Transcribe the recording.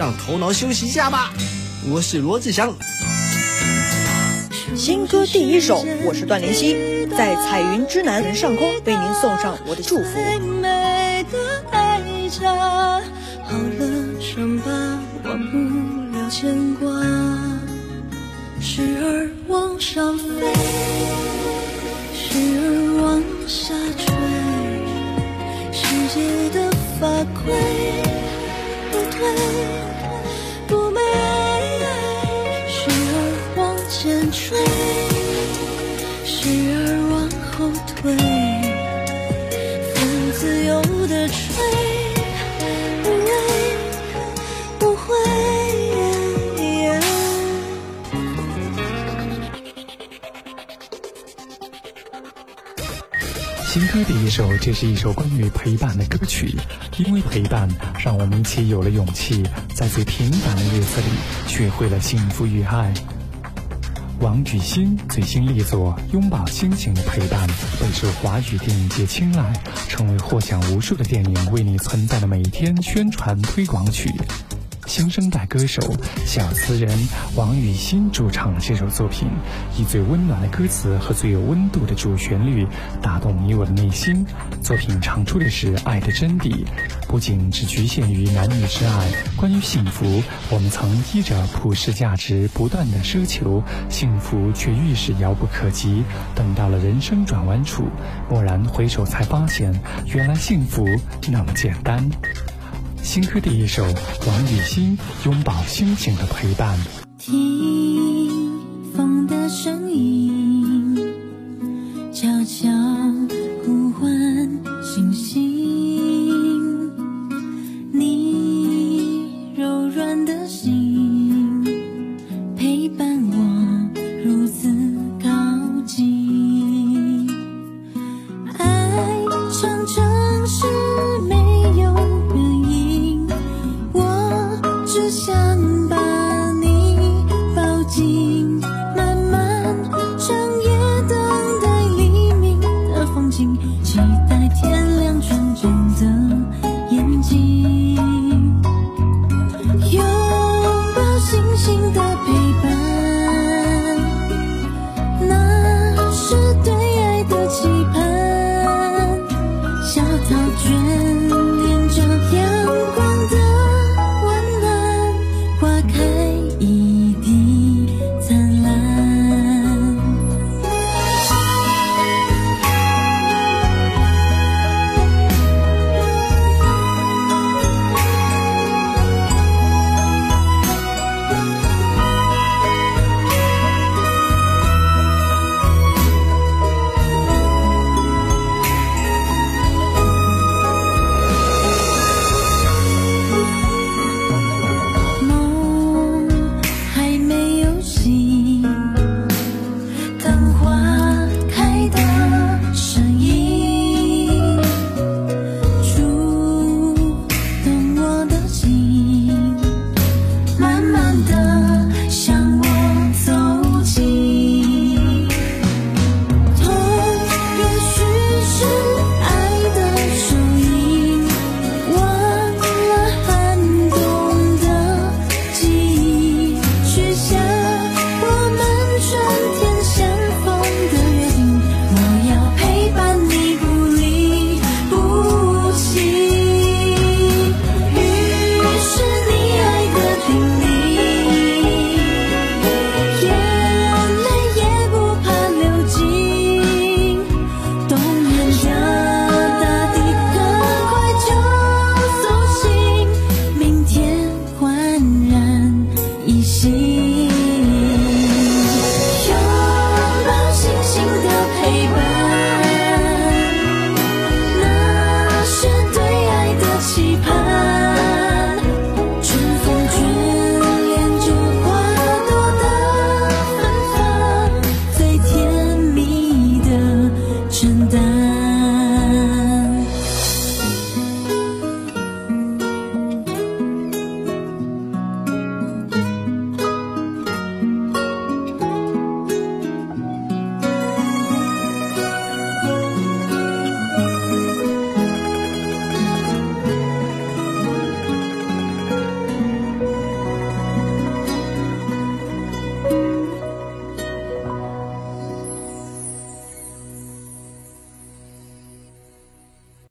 让头脑休息一下吧。我是罗志祥。新歌第一首，我是段灵溪，在彩云之南上空为您送上我的祝福。好了，伤疤忘不了牵挂，时而往上飞，时而往下坠，世界的法规的吹。新歌第一首，这是一首关于陪伴的歌曲。因为陪伴，让我们一起有了勇气，在最平凡的日子里，学会了幸福与爱。王栩鑫最新力作《拥抱亲情的陪伴》备受华语电影界青睐，成为获奖无数的电影《为你存在的每一天》宣传推广曲。新生代歌手、小词人王栩鑫主唱这首作品，以最温暖的歌词和最有温度的主旋律打动你我的内心。作品唱出的是爱的真谛，不仅只局限于男女之爱。关于幸福，我们曾依着普世价值不断的奢求幸福，却愈是遥不可及。等到了人生转弯处，蓦然回首，才发现原来幸福那么简单。新歌的一首，王雨欣拥抱星星的陪伴。想把你抱紧，漫漫长夜等待黎明的风景，期待天亮纯真的眼睛，拥抱星星的陪伴，那是对爱的期盼，小草卷。